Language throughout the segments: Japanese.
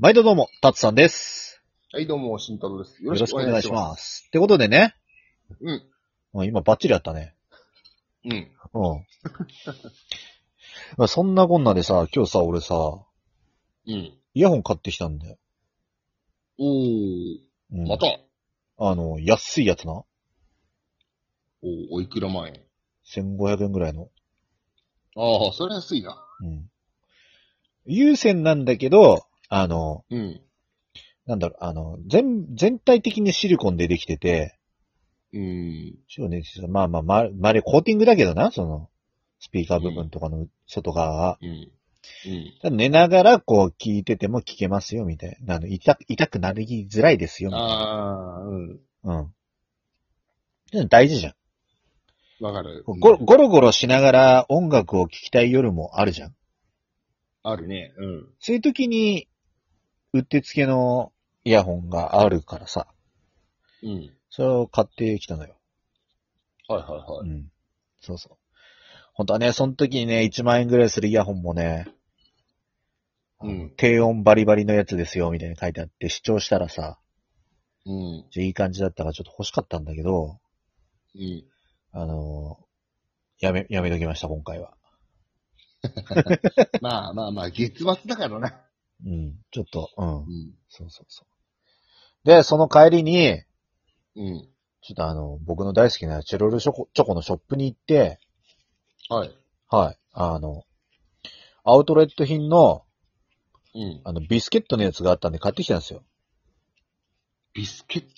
毎度どうも、たつさんです。はい、どうも、慎太郎です。よよろしくお願いしす。ます。ってことでね、うん。今バッチリやったね。うん。うん。まあそんなこんなでさ、今日さ、俺さ、うん。イヤホン買ってきたんだよ。おー。うん、また？あの、安いやつな。おー、おいくら万円？1500円ぐらいの。ああ、それ安いな。うん。有線なんだけど、あの、うん。なんだろう、あの、全、全体的にシリコンでできてて、うん。シリコンでできててまあまあ、ま、まれコーティングだけどな、その、スピーカー部分とかの外側は。うん。うん。寝ながらこう聞いてても聞けますよ、みたいな。あの、痛く、痛くなりづらいですよ、みたいな。ああ、うん。うん。大事じゃん。わかる。ゴゴロゴロしながら音楽を聴きたい夜もあるじゃん。あるね。うん。そういう時に、うってつけのイヤホンがあるからさ、うん。それを買ってきたのよ。はいはいはい。うん。そうそう。本当はね、その時にね、1万円ぐらいするイヤホンもね、うん低音バリバリのやつですよ、みたいに書いてあって、視聴したらさ、うん。じゃあいい感じだったからちょっと欲しかったんだけど、うん。あのーやめ、やめときました、今回は。まあまあまあ、月末だからな。うん。ちょっと、うんう。ん。そうそうそう。で、その帰りに、うん。ちょっとあの、僕の大好きなチェロルチョコチョコのショップに行って、はい。はい。あの、アウトレット品の、うん。あの、ビスケットのやつがあったんで買ってきたんですよ。ビスケット？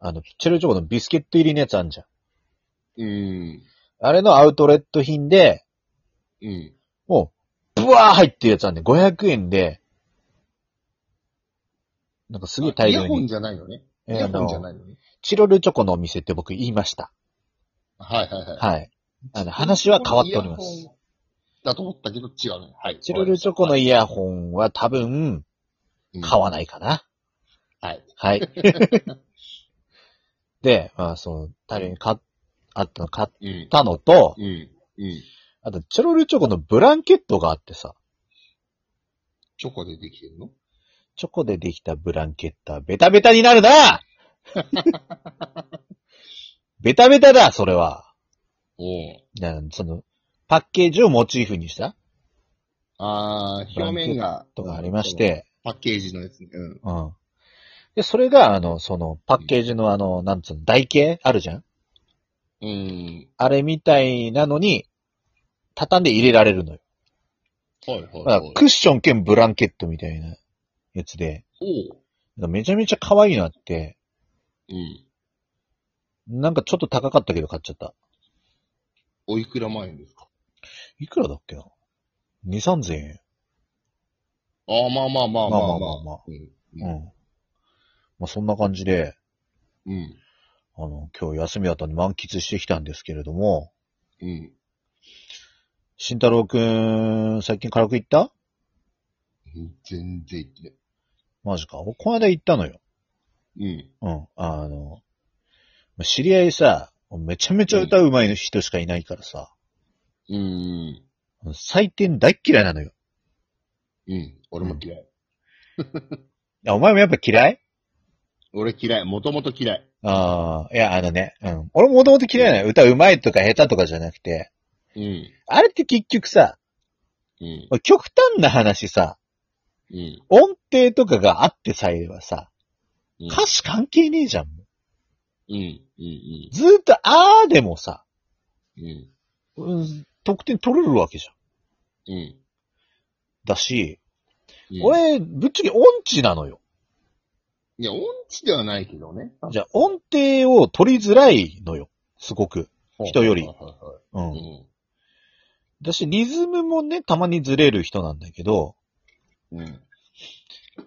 あの、チェロルチョコのビスケット入りのやつあんじゃん。うん。あれのアウトレット品で、うん。もう、ブワー入ってるやつなんで、500円で、なんかすげえ大量に、イヤホンじゃないのね。イヤホンじゃの、ないのね。チロルチョコのお店って僕言いました。はいはいはい。はい。あの、話は変わっております。。だと思ったけど違うね。はい。チロルチョコのイヤホンは多分、買わい。ないかな。はい。はい。で、まあ、そう、大量に買っ、あったの買っうん。たのと、うん。うん。あと、チョロルチョコのブランケットがあってさ、チョコでできてるの？チョコでできたブランケットはベタベタになるな ベタベタだ、それは。おお。なその、パッケージをモチーフにしたあー、表面が。とかありまし。て、パッケージのやつね。うん。うん。で、それが、あの、その、パッケージのあの、なんつうの、台形あるじゃん?うん。あれみたいなのに、畳んで入れられるのよ。はいはいはい。クッション兼ブランケットみたいなやつで、めちゃめちゃ可愛いのあって、うん。なんかちょっと高かったけど買っちゃった。おいくら前ですか？いくらだっけな？三、千円。ああ、まあまあまあまあまあまあ。まあうん。うん、まあそんな感じで、うん。あの、今日休みだったんで満喫してきたんですけれども、うん。慎太郎くん、最近軽く行った？全然言ってない。マジか。俺この間行ったのよ。うん。うん。あの、まあ知り合いさ、めちゃめちゃ歌うまい人しかいないからさ、うん。採点大っ嫌いなのよ。うん。俺も嫌い。いや、お前もやっぱ嫌い？俺嫌い。もともと嫌い。ああ、いや、あのね、うん。俺ももともと嫌いなの。歌うまいとか下手とかじゃなくて、うん。あれって結局さ、うん。極端な話さ、うん。音程とかがあってさえはさ、うん歌詞関係ねえじゃん。うん。うん。ずーっとあーでもさ、うん。うん、得点取れるわけじゃん。うん。だし、うん、俺、ぶっちゃけ音痴なのよ。いや、音痴ではないけどね。じゃあ音程を取りづらいのよ。すごく。人よりはいはいはいうん。はいだし、リズムもね、たまにずれる人なんだけど、うん。うん。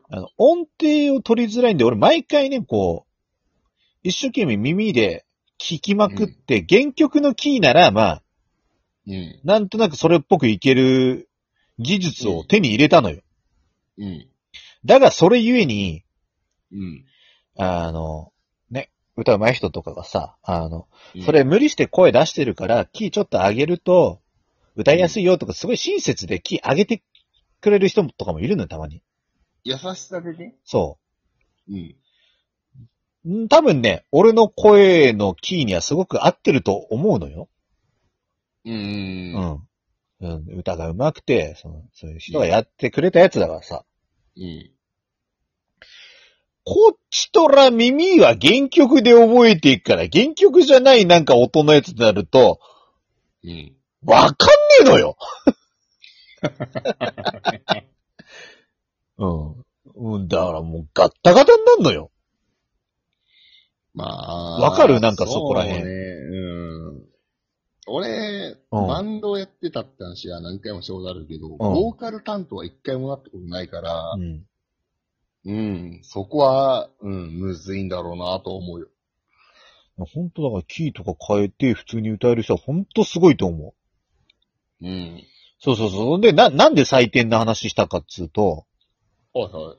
あの、音程を取りづらいんで、俺毎回ね、こう、一生懸命耳で聞きまくって、原曲のキーなら、まあ、うん。なんとなくそれっぽくいける技術を手に入れたのよ。うん。だが、それゆえに、うん。あの、ね、歌うまい人とかがさ、あの、うんそれ、無理して声出してるから、キーちょっと上げると、歌いやすいよとか、すごい親切でキー上げてくれる人とかもいるのよ、たまに。優しさでね？そうん。う。ん多分ね、俺の声のキーにはすごく合ってると思うのよ。う。うんん。うん、歌が上手くて、その、そういう人がやってくれたやつだからさ。うん。こっちとら耳は原曲で覚えていくから、原曲じゃないなんか音のやつになると、うん。わかんねえのようん。うん、だからもうガッタガタになるのよ。まあ。わかる？なんかそこら辺そうね。うん。俺、うんバンドやってたって話は何回もしたことあるけど、んボーカル担当は一回もなったことないからう、ん。うん、そこは、うん、むずいんだろうなと思うよ。本当だからキーとか変えて普通に歌える人は本当すごいと思う。うん。そうそうそう。で、な、なんで採点の話したかっつうと、はいは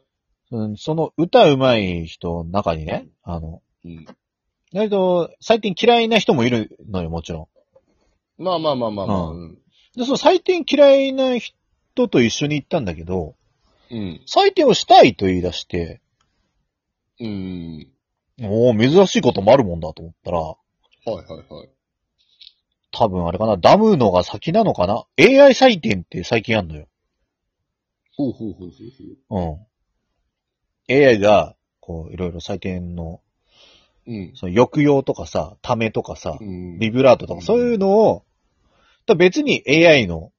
うんその歌うまい人の中にね、あの、い。うん。割と採点嫌いな人もいるのよ、もちろまあまあまあまあまあ、ううん。で、その採点嫌いな人と一緒に行ったんだけど、うん。採点をしたいと言い出して、うん。おお珍しいこともあるもんだと思ったら、はいはいはい。多分あれかな、ダムのが先なのかな ?AI 採点って最近あんのよ。ほうほうほうほうほうん。AI が、こう、いろいろ採点の、う。うん。その抑揚とかさ、ためとかさ、うん。ビブラートとか、そういうのを、だ別に AI の、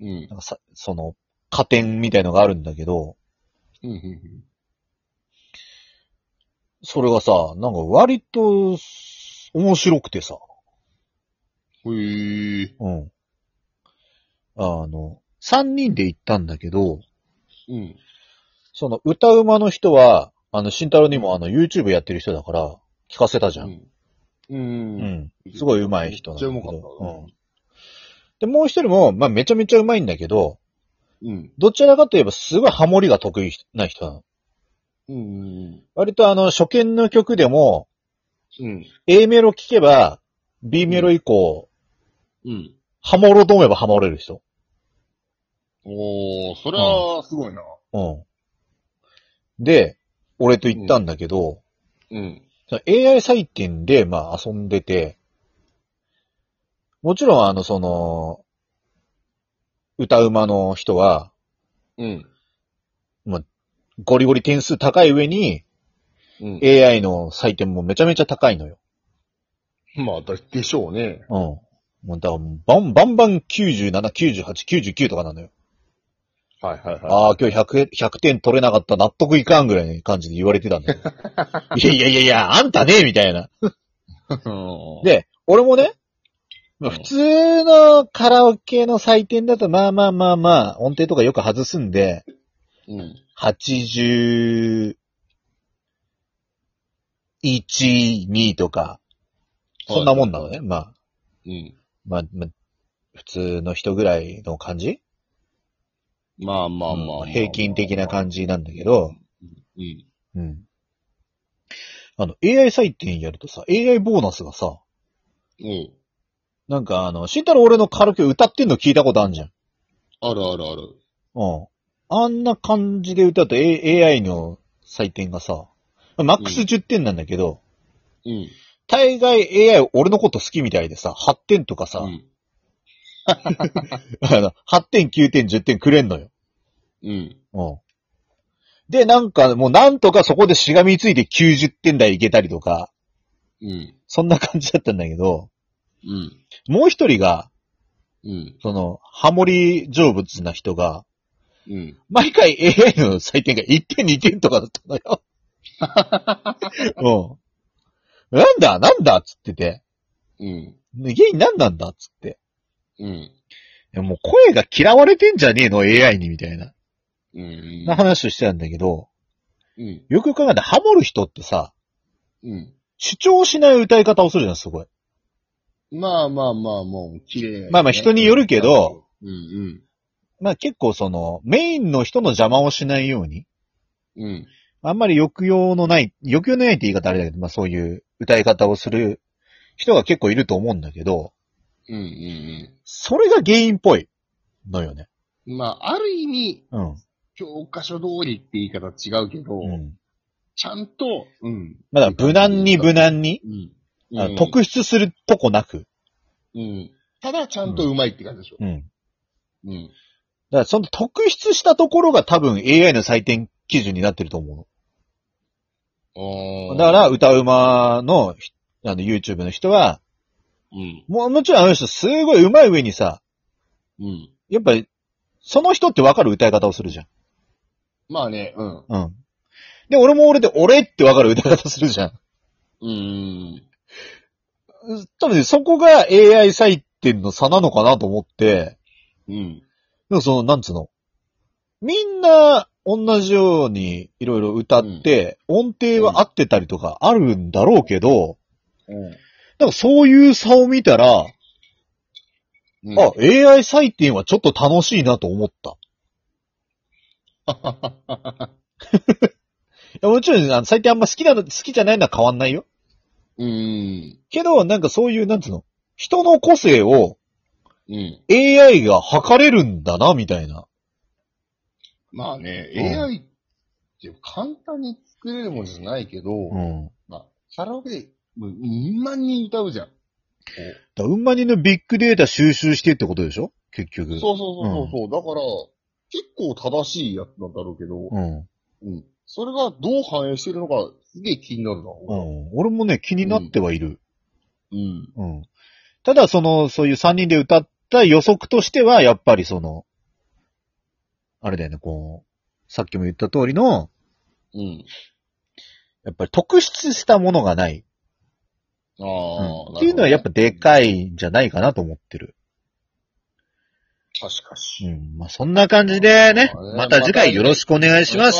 うん。なんかさ、その、加点みたいのがあるんだけど、うん。うん。それがさ、なんか割と、面白くてさ、うん。へえ。うん。あの、三人で行ったんだけど、うん。その歌うまの人は、あの、慎太郎にもあの、YouTube やってる人だから、聞かせたじゃん。う。うんん。すごい上手い人なんだけめっちゃうまかど。った。うん。で、もう一人も、まあ、めちゃめちゃ上手いんだけど、うん。どちらかといえばすごいハモリが得意な人なの。うん。割とあの、初見の曲でも、うん。A メロ聴けば、B メロ以降、うん。ハモろうと思えばハモれる人。おー、それは、すごいな。うん。で、俺と言ったんだけど、うん。AI 採点で、まあ遊んでて、もちろんあの、その、歌うまの人は、うん。ゴリゴリ点数高い上に、うん。AI の採点もめちゃめちゃ高いのよ。まあ、だでしょうね。うん。もうだからバンバンバン97、98、99とかなのよ。はいはいはい。ああ、今日100、100点取れなかった納得いかんぐらいの感じで言われてたんだけど。いやいやいやいや、あんたねみたいな。うん、で、俺もね、普通のカラオケの採点だと、まあまあまあまあ、音程とかよく外すんで、うん。81、2とか、そんなもんなのね。まあ、うん。まあ、まあ、普通の人ぐらいの感じ？まあまあまあまあ、うん平均的な感じなんだけど、うん。うん。あの、AI 採点やるとさ、AI ボーナスがさ、うん。なんかあの、慎太郎俺のカラオケ歌ってんの聞いたことあるじゃん。あるあるある。うん。あんな感じで歌うと、A、AI の採点がさ、マックス10点なんだけど、うん。大概 AI 俺のこと好きみたいでさ、8点とかさ、うん。あの8点、9点、10点くれんのよ。うん。うん。で、なんかもうなんとかそこでしがみついて90点台いけたりとか、うん。そんな感じだったんだけど、うん。もう一人が、うん。その、ハモリ成仏な人が、うん。毎回 AI の採点が1点2点とかだったのよ。うん。なんだなんだっつってて。うん。ね原因何なんだっつって。うん。いやもう声が嫌われてんじゃねえの AI にみたいな。うん。な話をしてたんだけど、うん。よくよく考えたらハモる人ってさ、うん。主張しない歌い方をするじゃん、すごい。まあまあまあ、もう、綺麗、まあまあ人によるけど、うんまあ結構その、メインの人の邪魔をしないように、うん。うん。あんまり抑揚のない、抑揚のないって言い方あれだけど、まあそういう歌い方をする人が結構いると思うんだけど、うんうんそれが原因っぽいのよね。うん。まあ、ある意味、うん。教科書通りって言い方違うけど、うん。ちゃんと、うん。まだ無難に無難に、うん。あうん特筆するとこなく。うん。ただ、ちゃんとうまいって感じでしょ。うん。だかうん。らその特筆したところが多分 AI の採点基準になってると思うの。だから、歌うまの、ひあの、YouTube の人は、うん。もう、もちろんあの人すごい上手い上にさ、うん。やっぱり、その人ってわかる歌い方をするじゃん。まあね、うん。うん。で、俺も俺で、俺ってわかる歌い方するじゃん。うん。多分ね、そこが AI 採点の差なのかなと思って、うん。でもその、なんつうの？みんな、同じようにいろいろ歌って、音程は合ってたりとかあるんだろうけど、うん。なんかそういう差を見たら、うんあ、AI 採点はちょっと楽しいなと思った。いやもちろん、あの採点あんま好きな、好きじゃないのは変わんないよ。うん。けど、なんかそういう、なんつうの、人の個性をうん。AI が測れるんだな、みたいな。まあね、うん AI って簡単に作れるものじゃないけど、うん。まあ、カラオケで、もう、2万人歌うじゃん。こだうんまにのビッグデータ収集してってことでしょ？結局。うそうそうそうそう。だから、結構正しいやつなんだろうけど、うん。うん。それがどう反映してるのか、すげえ気になるな。うん。俺もね、気になってはいる。うん。うん。ただ、その、そういう3人で歌った予測としては、やっぱりその、あれだよね、こう、さっきも言った通りの、うん。やっぱり特筆したものがない。ああ、うんっていうのはやっぱでかいんじゃないかなと思ってる。確かうん。まあ、そんな感じでね、また次回よろしく。お願いします